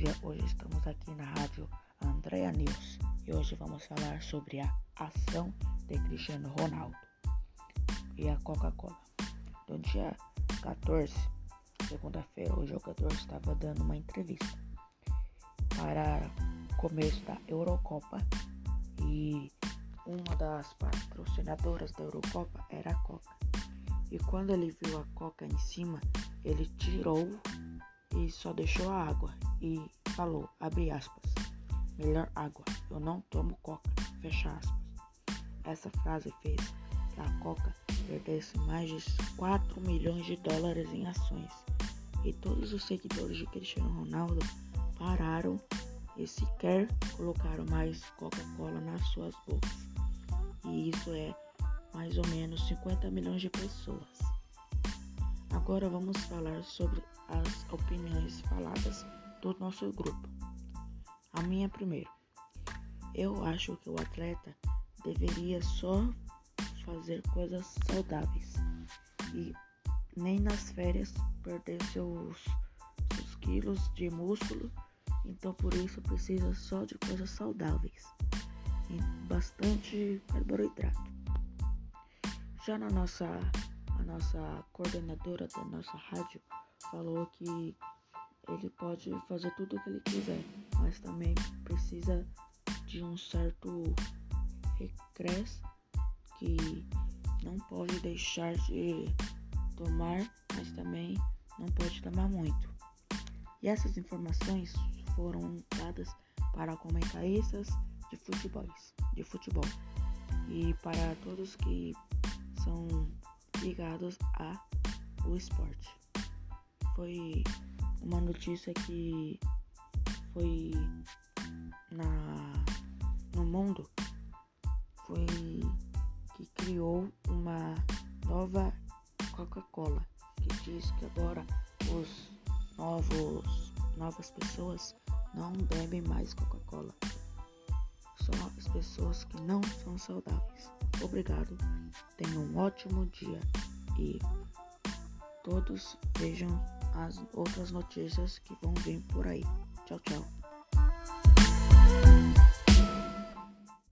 Estamos aqui na rádio Andrea News e hoje vamos falar sobre a ação de Cristiano Ronaldo e a Coca-Cola. No dia 14, segunda-feira, o jogador estava dando uma entrevista para o começo da Eurocopa e uma das patrocinadoras da Eurocopa era a Coca. E quando ele viu a Coca em cima, ele tirou e só deixou a água e falou, abre aspas, melhor água, eu não tomo coca, fecha aspas. Essa frase fez que a coca perdesse mais de 4 milhões de dólares em ações e todos os seguidores de Cristiano Ronaldo pararam e sequer colocaram mais Coca-Cola nas suas bocas. E isso é mais ou menos 50 milhões de pessoas. Agora vamos falar sobre as opiniões faladas do nosso grupo. A minha primeira. Eu acho que o atleta deveria só fazer coisas saudáveis e nem nas férias perder seus, seus quilos de músculo. Então por isso precisa só de coisas saudáveis e bastante carboidrato. Já na nossa a nossa coordenadora da nossa rádio falou que ele pode fazer tudo o que ele quiser, mas também precisa de um certo regresso que não pode deixar de tomar, mas também não pode tomar muito. E essas informações foram dadas para comentaristas de futebol, de futebol e para todos que são ligados a o esporte. Foi uma notícia que foi na no mundo foi que criou uma nova Coca-Cola que diz que agora os novos novas pessoas não bebem mais Coca-Cola. Só as pessoas que não são saudáveis. Obrigado. Tenham um ótimo dia e todos vejam as outras notícias que vão vir por aí. Tchau, tchau.